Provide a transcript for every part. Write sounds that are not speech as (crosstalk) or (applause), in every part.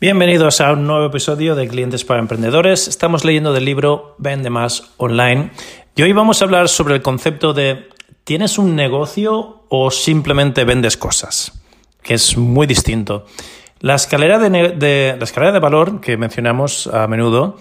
Bienvenidos a un nuevo episodio de Clientes para Emprendedores. Estamos leyendo del libro Vende más online y hoy vamos a hablar sobre el concepto de ¿tienes un negocio o simplemente vendes cosas? Que es muy distinto. La escalera de, la escalera de valor que mencionamos a menudo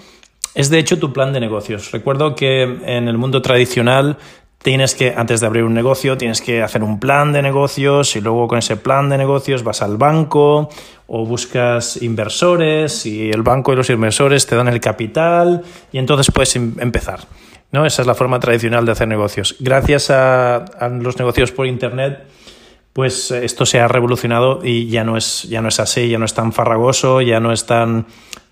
es de hecho tu plan de negocios. Recuerdo que en el mundo tradicional tienes que, antes de abrir un negocio, tienes que hacer un plan de negocios y luego con ese plan de negocios vas al banco o buscas inversores y el banco y los inversores te dan el capital y entonces puedes em, empezar. ¿no? Esa es la forma tradicional de hacer negocios. Gracias a, los negocios por Internet, pues esto se ha revolucionado y ya no es, ya no es así, ya no es tan farragoso, ya no es tan,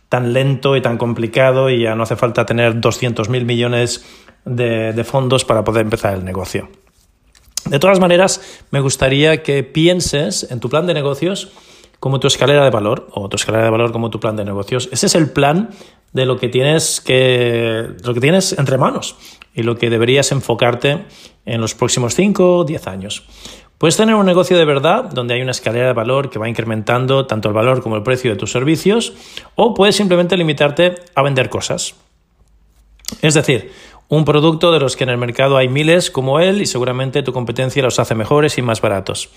tan lento y tan complicado y ya no hace falta tener 200.000 millones de, fondos para poder empezar el negocio. De todas maneras, me gustaría que pienses en tu plan de negocios como tu escalera de valor o tu escalera de valor como tu plan de negocios. Ese es el plan de lo que tienes que lo que tienes entre manos y lo que deberías enfocarte en los próximos 5 o 10 años. Puedes tener un negocio de verdad donde hay una escalera de valor que va incrementando tanto el valor como el precio de tus servicios o puedes simplemente limitarte a vender cosas. Es decir, un producto de los que en el mercado hay miles como él y seguramente tu competencia los hace mejores y más baratos.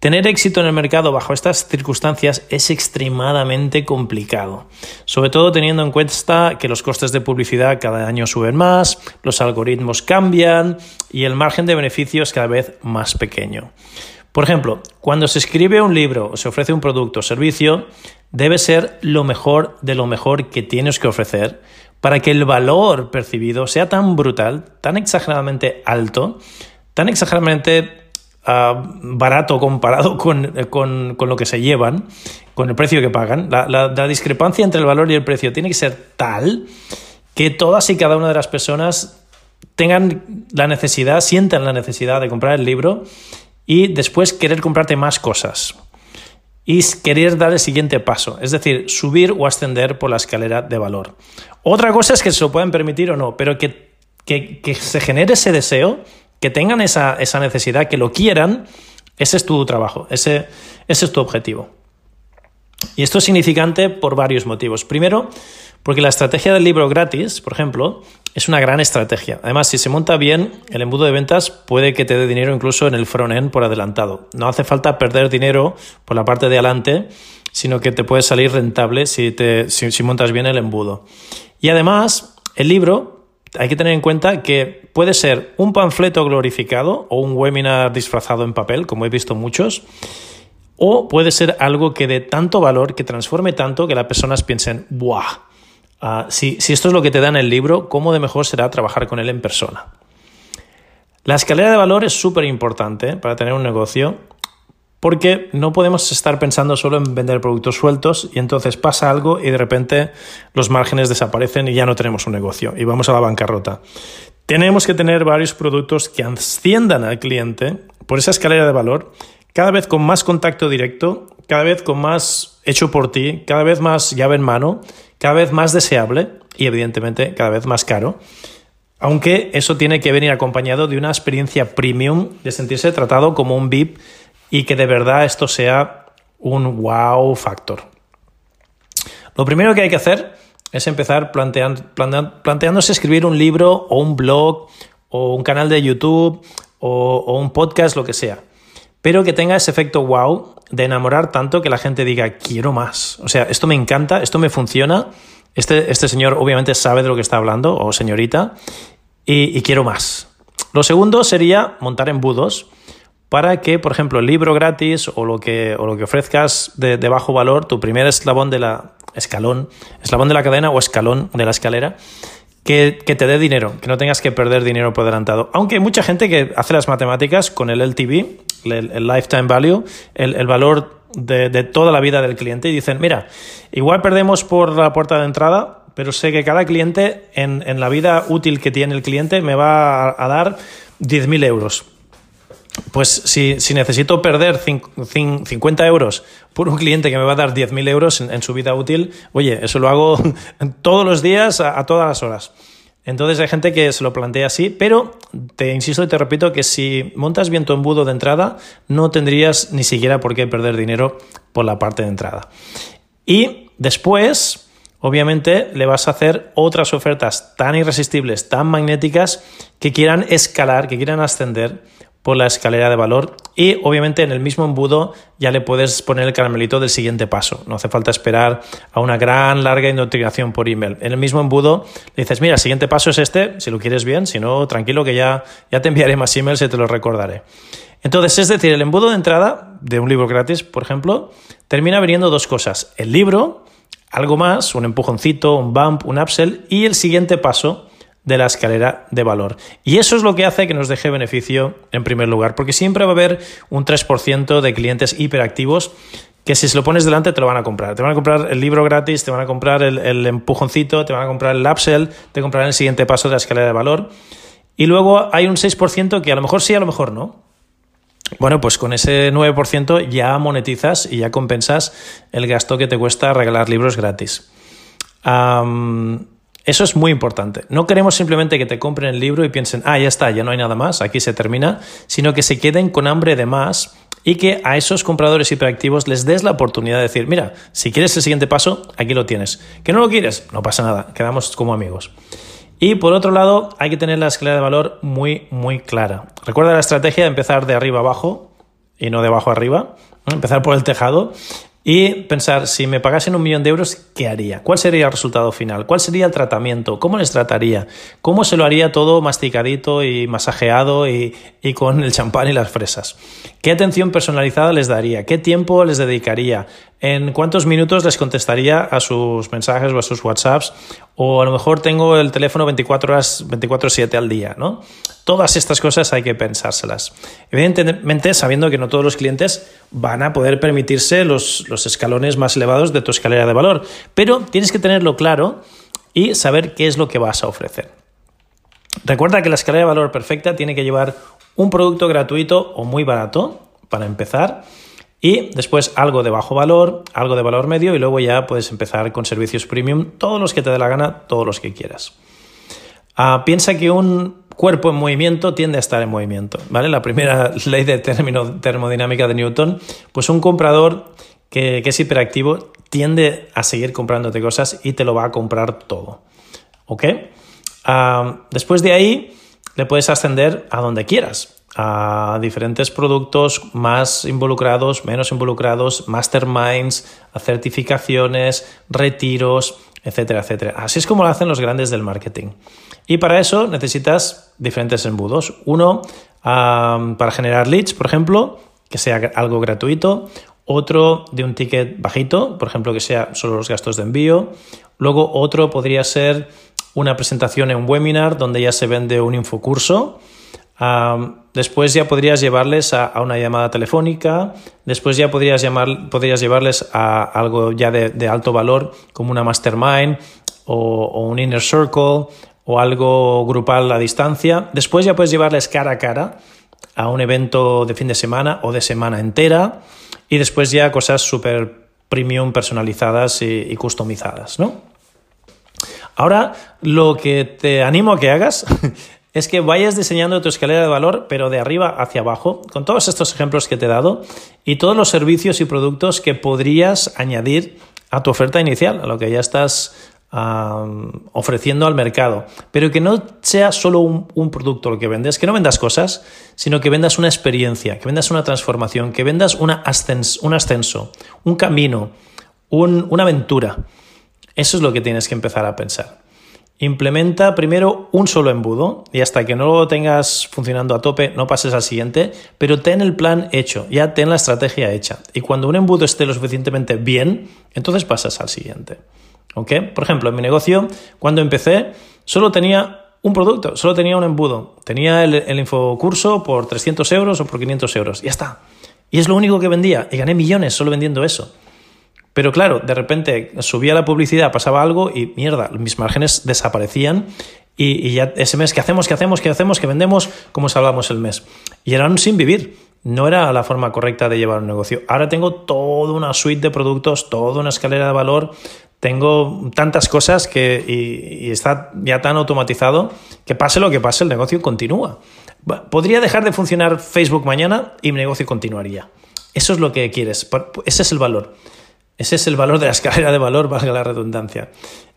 Tener éxito en el mercado bajo estas circunstancias es extremadamente complicado, sobre todo teniendo en cuenta que los costes de publicidad cada año suben más, los algoritmos cambian y el margen de beneficio es cada vez más pequeño. Por ejemplo, cuando se escribe un libro o se ofrece un producto o servicio, debe ser lo mejor de lo mejor que tienes que ofrecer para que el valor percibido sea tan brutal, tan exageradamente alto, tan exageradamente ah, barato comparado con, lo que se llevan, con el precio que pagan. La, la, discrepancia entre el valor y el precio tiene que ser tal que todas y cada una de las personas tengan la necesidad, sientan la necesidad de comprar el libro y después querer comprarte más cosas y querer dar el siguiente paso, es decir, subir o ascender por la escalera de valor. Otra cosa es que se lo pueden permitir o no, pero que, se genere ese deseo, que tengan esa, necesidad, que lo quieran, ese es tu trabajo, ese, ese es tu objetivo. Y esto es significante por varios motivos. Primero, porque la estrategia del libro gratis, por ejemplo, es una gran estrategia. Además, si se monta bien, el embudo de ventas puede que te dé dinero incluso en el front-end por adelantado. No hace falta perder dinero por la parte de adelante, sino que te puede salir rentable si, te, si, montas bien el embudo. Y además, el libro, hay que tener en cuenta que puede ser un panfleto glorificado o un webinar disfrazado en papel, como he visto muchos, o puede ser algo que dé tanto valor, que transforme tanto que las personas piensen, ¡buah! Ah, si, esto es lo que te da en el libro, ¿cómo de mejor será trabajar con él en persona? La escalera de valor es súper importante para tener un negocio porque no podemos estar pensando solo en vender productos sueltos y entonces pasa algo y de repente los márgenes desaparecen y ya no tenemos un negocio y vamos a la bancarrota. Tenemos que tener varios productos que asciendan al cliente por esa escalera de valor, cada vez con más contacto directo, cada vez con más hecho por ti, cada vez más llave en mano cada vez más deseable y evidentemente cada vez más caro. Aunque eso tiene que venir acompañado de una experiencia premium, de sentirse tratado como un VIP y que de verdad esto sea un wow factor. Lo primero que hay que hacer es empezar planteándose escribir un libro o un blog o un canal de YouTube o, o un podcast, lo que sea pero que tenga ese efecto wow de enamorar tanto que la gente diga, quiero más. O sea, esto me encanta, esto me funciona. Este, este señor obviamente sabe de lo que está hablando, o señorita, y, quiero más. Lo segundo sería montar embudos para que, por ejemplo, el libro gratis o lo que, o lo que ofrezcas de, bajo valor, tu primer eslabón de la escalón, eslabón de la cadena o escalón de la escalera, que, te dé dinero, que no tengas que perder dinero por adelantado. Aunque hay mucha gente que hace las matemáticas con el LTV, el, Lifetime Value, el, valor de, toda la vida del cliente y dicen, mira, igual perdemos por la puerta de entrada, pero sé que cada cliente en, la vida útil que tiene el cliente me va a, dar 10.000 euros. Pues si, necesito perder 50 euros por un cliente que me va a dar 10.000 euros en, su vida útil, oye, eso lo hago (laughs) todos los días a todas las horas. Entonces hay gente que se lo plantea así, pero te insisto y te repito que si montas bien tu embudo de entrada, no tendrías ni siquiera por qué perder dinero por la parte de entrada. Y después, obviamente, le vas a hacer otras ofertas tan irresistibles, tan magnéticas, que quieran escalar, que quieran ascender por la escalera de valor y obviamente en el mismo embudo ya le puedes poner el caramelito del siguiente paso. No hace falta esperar a una gran larga indoctrinación por email. En el mismo embudo le dices, mira, el siguiente paso es este, si lo quieres bien, si no, tranquilo que ya, ya te enviaré más emails y te lo recordaré. Entonces, es decir, el embudo de entrada de un libro gratis, por ejemplo, termina viniendo dos cosas. El libro, algo más, un empujoncito, un bump, un upsell y el siguiente paso de la escalera de valor. Y eso es lo que hace que nos deje beneficio en primer lugar, porque siempre va a haber un 3% de clientes hiperactivos que si se lo pones delante te lo van a comprar. Te van a comprar el libro gratis, te van a comprar el, empujoncito, te van a comprar el upsell, te comprarán el siguiente paso de la escalera de valor. Y luego hay un 6% que a lo mejor sí, a lo mejor no. Bueno, pues con ese 9% ya monetizas y ya compensas el gasto que te cuesta regalar libros gratis. Eso es muy importante. No queremos simplemente que te compren el libro y piensen, ah, ya está, ya no hay nada más, aquí se termina, sino que se queden con hambre de más y que a esos compradores hiperactivos les des la oportunidad de decir, mira, si quieres el siguiente paso, aquí lo tienes. ¿Que no lo quieres? No pasa nada, quedamos como amigos. Y por otro lado, hay que tener la escalera de valor muy, muy clara. Recuerda la estrategia de empezar de arriba abajo y no de abajo arriba. Empezar por el tejado y pensar, si me pagasen un millón de euros, ¿qué haría? ¿Cuál sería el resultado final? ¿Cuál sería el tratamiento? ¿Cómo les trataría? ¿Cómo se lo haría todo masticadito y masajeado y, y con el champán y las fresas? ¿Qué atención personalizada les daría? ¿Qué tiempo les dedicaría? ¿En cuántos minutos les contestaría a sus mensajes o a sus WhatsApps? O a lo mejor tengo el teléfono 24 horas, 24-7 al día, ¿no? Todas estas cosas hay que pensárselas. Evidentemente, sabiendo que no todos los clientes van a poder permitirse los, los escalones más elevados de tu escalera de valor, pero tienes que tenerlo claro y saber qué es lo que vas a ofrecer. Recuerda que la escalera de valor perfecta tiene que llevar un producto gratuito o muy barato para empezar y después algo de bajo valor, algo de valor medio y luego ya puedes empezar con servicios premium, todos los que te dé la gana, todos los que quieras. Ah, piensa que un cuerpo en movimiento tiende a estar en movimiento, ¿vale? La primera (laughs) ley de termodinámica de Newton, pues un comprador que, es hiperactivo tiende a seguir comprándote cosas y te lo va a comprar todo, ¿ok? Ah, después de ahí le puedes ascender a donde quieras a diferentes productos más involucrados, menos involucrados, masterminds, certificaciones, retiros, etcétera, etcétera. Así es como lo hacen los grandes del marketing. Y para eso necesitas diferentes embudos. Uno para generar leads, por ejemplo, que sea algo gratuito. Otro de un ticket bajito, por ejemplo, que sea solo los gastos de envío. Luego otro podría ser una presentación en un webinar donde ya se vende un infocurso después ya podrías llevarles a, una llamada telefónica, después ya podrías, llamar, podrías llevarles a algo ya de, alto valor como una mastermind o, un inner circle o algo grupal a distancia. Después ya puedes llevarles cara a cara a un evento de fin de semana o de semana entera y después ya cosas súper premium personalizadas y, y customizadas, ¿no? Ahora, lo que te animo a que hagas (laughs) es que vayas diseñando tu escalera de valor, pero de arriba hacia abajo, con todos estos ejemplos que te he dado y todos los servicios y productos que podrías añadir a tu oferta inicial, a lo que ya estás ofreciendo al mercado. Pero que no sea solo un, producto lo que vendes, que no vendas cosas, sino que vendas una experiencia, que vendas una transformación, que vendas una un ascenso, un camino, una aventura. Eso es lo que tienes que empezar a pensar. Implementa primero un solo embudo y hasta que no lo tengas funcionando a tope no pases al siguiente, pero ten el plan hecho, ya ten la estrategia hecha. Y cuando un embudo esté lo suficientemente bien, entonces pasas al siguiente. ¿Ok? Por ejemplo, en mi negocio, cuando empecé, solo tenía un producto, solo tenía un embudo. Tenía el, el infocurso por 300 euros o por 500 euros. Ya está. Y es lo único que vendía. Y gané millones solo vendiendo eso. Pero claro, de repente subía la publicidad, pasaba algo y mierda, mis márgenes desaparecían y, ya ese mes, ¿qué hacemos? ¿Qué hacemos? ¿Qué hacemos? ¿Qué vendemos? ¿Cómo salvamos el mes? Y era un sin vivir. No era la forma correcta de llevar un negocio. Ahora tengo toda una suite de productos, toda una escalera de valor, tengo tantas cosas que, y, está ya tan automatizado que pase lo que pase, el negocio continúa. Podría dejar de funcionar Facebook mañana y mi negocio continuaría. Eso es lo que quieres. Ese es el valor. Ese es el valor de la escalera de valor, valga la redundancia.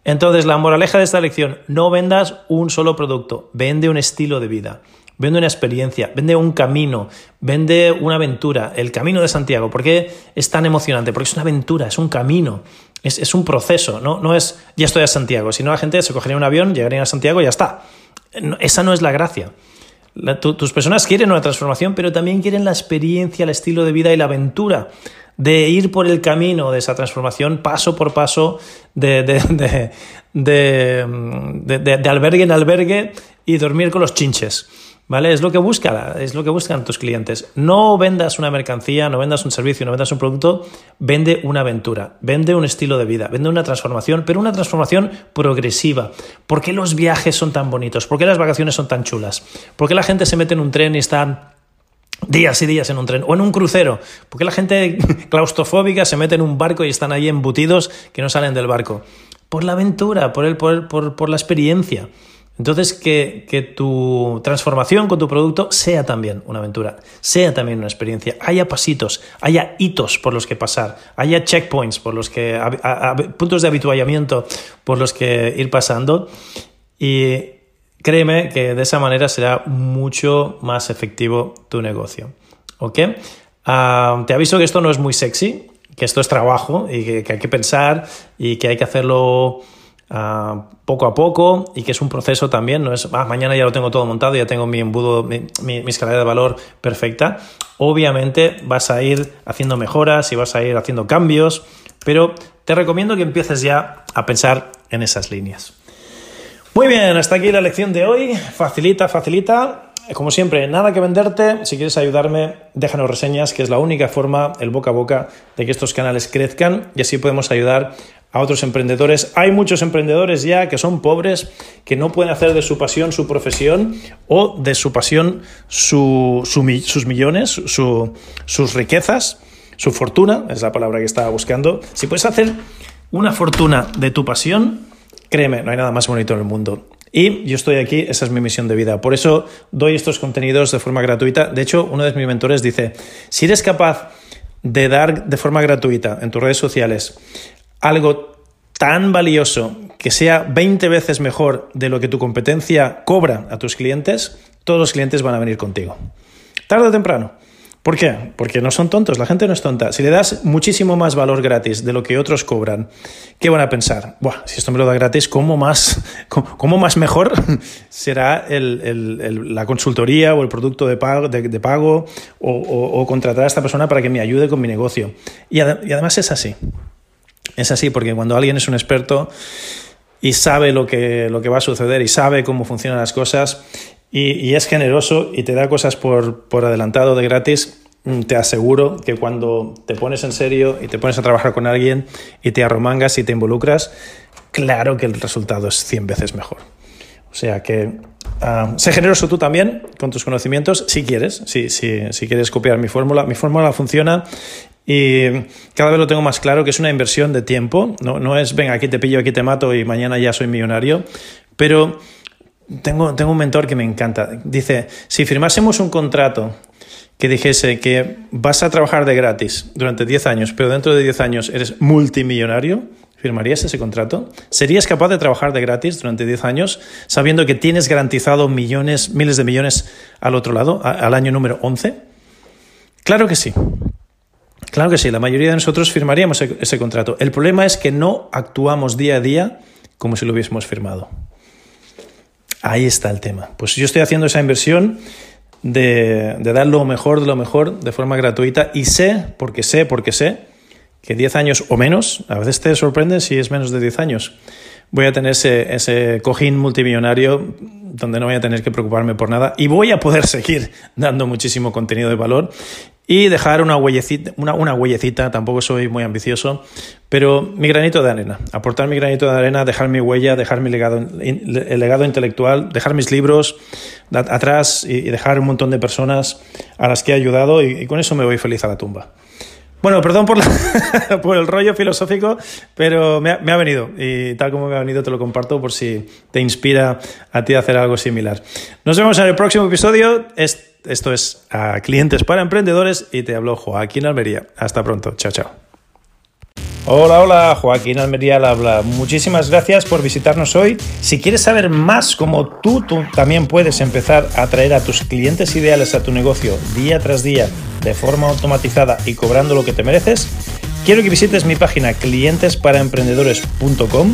Entonces, la moraleja de esta lección, no vendas un solo producto, vende un estilo de vida, vende una experiencia, vende un camino, vende una aventura, el camino de Santiago. ¿Por qué es tan emocionante? Porque es una aventura, es un camino, es, un proceso, ¿no? no es ya estoy a Santiago, sino la gente se cogería un avión, llegaría a Santiago y ya está. esa no es la gracia. tus personas quieren una transformación, pero también quieren la experiencia, el estilo de vida y la aventura de ir por el camino de esa transformación paso por paso, de, de, de, albergue en albergue y dormir con los chinches. ¿Vale? Es lo que busca, es lo que buscan tus clientes. No vendas una mercancía, no vendas un servicio, no vendas un producto, vende una aventura, vende un estilo de vida, vende una transformación, pero una transformación progresiva. ¿Por qué los viajes son tan bonitos? ¿Por qué las vacaciones son tan chulas? ¿Por qué la gente se mete en un tren y está días y días en un tren o en un crucero. Porque la gente (laughs) claustrofóbica se mete en un barco y están ahí embutidos que no salen del barco. Por la aventura, por, el, por, por, la experiencia. Entonces, que, que, tu transformación con tu producto sea también una aventura, sea también una experiencia, haya pasitos, haya hitos por los que pasar, haya checkpoints por los que, puntos de habituallamiento por los que ir pasando. Y, Créeme que de esa manera será mucho más efectivo tu negocio. ¿Ok? Ah, te aviso que esto no es muy sexy, que esto es trabajo y que, hay que pensar y que hay que hacerlo ah, poco a poco y que es un proceso también. No es ah, mañana ya lo tengo todo montado, ya tengo mi embudo, mi, mi escalera de valor perfecta. Obviamente vas a ir haciendo mejoras y vas a ir haciendo cambios, pero te recomiendo que empieces ya a pensar en esas líneas. Muy bien, hasta aquí la lección de hoy. Facilita, facilita. Como siempre, nada que venderte. Si quieres ayudarme, déjanos reseñas, que es la única forma, el boca a boca, de que estos canales crezcan y así podemos ayudar a otros emprendedores. Hay muchos emprendedores ya que son pobres, que no pueden hacer de su pasión su profesión o de su pasión sus millones, sus riquezas, su fortuna, es la palabra que estaba buscando. Si puedes hacer una fortuna de tu pasión, Créeme, no hay nada más bonito en el mundo. Y yo estoy aquí, esa es mi misión de vida. Por eso doy estos contenidos de forma gratuita. De hecho, uno de mis mentores dice, si eres capaz de dar de forma gratuita en tus redes sociales algo tan valioso que sea 20 veces mejor de lo que tu competencia cobra a tus clientes, todos los clientes van a venir contigo. Tarde o temprano. ¿Por qué? Porque no son tontos, la gente no es tonta. Si le das muchísimo más valor gratis de lo que otros cobran, ¿qué van a pensar? Buah, si esto me lo da gratis, ¿cómo más, (laughs) cómo, más mejor (laughs) será la consultoría o el producto de pago, o, contratar a esta persona para que me ayude con mi negocio? Y, además es así. Es así porque cuando alguien es un experto y sabe lo que, lo que va a suceder y sabe cómo funcionan las cosas y, es generoso y te da cosas por, adelantado de gratis, mm, te aseguro que cuando te pones en serio y te pones a trabajar con alguien y te arromangas y te involucras, claro que el resultado es 100 veces mejor. O sea que uh, sé generoso tú también con tus conocimientos, si quieres, si, si, si quieres copiar mi fórmula. Mi fórmula funciona y cada vez lo tengo más claro que es una inversión de tiempo, no, no es, venga, aquí te pillo, aquí te mato y mañana ya soy millonario, pero tengo, tengo un mentor que me encanta. Dice, si firmásemos un contrato que dijese que vas a trabajar de gratis durante 10 años, pero dentro de 10 años eres multimillonario, ¿firmarías ese contrato? ¿Serías capaz de trabajar de gratis durante 10 años sabiendo que tienes garantizado millones, miles de millones al otro lado, al año número 11? Claro que sí. Claro que sí, la mayoría de nosotros firmaríamos ese contrato. El problema es que no actuamos día a día como si lo hubiésemos firmado. Ahí está el tema. Pues yo estoy haciendo esa inversión de, dar lo mejor de lo mejor de forma gratuita y sé, porque sé, porque sé, que 10 años o menos, a veces te sorprende si es menos de 10 años, voy a tener ese, ese cojín multimillonario donde no voy a tener que preocuparme por nada y voy a poder (laughs) seguir dando muchísimo contenido de valor y dejar una huellecita, una, una huellecita, tampoco soy muy ambicioso, pero mi granito de arena, aportar mi granito de arena, dejar mi huella, dejar mi legado, el legado intelectual, dejar mis libros atrás y dejar un montón de personas a las que he ayudado y, con eso me voy feliz a la tumba. Bueno, perdón por, (laughs) por el rollo filosófico, pero me ha, me ha, venido y tal como me ha venido te lo comparto por si te inspira a ti a hacer algo similar. Nos vemos en el próximo episodio. Esto es a Clientes para Emprendedores y te hablo Joaquín Almería. Hasta pronto. Chao, chao. Hola, hola, Joaquín Almería al habla. Muchísimas gracias por visitarnos hoy. Si quieres saber más cómo tú, tú también puedes empezar a atraer a tus clientes ideales a tu negocio día tras día de forma automatizada y cobrando lo que te mereces, quiero que visites mi página clientesparaemprendedores.com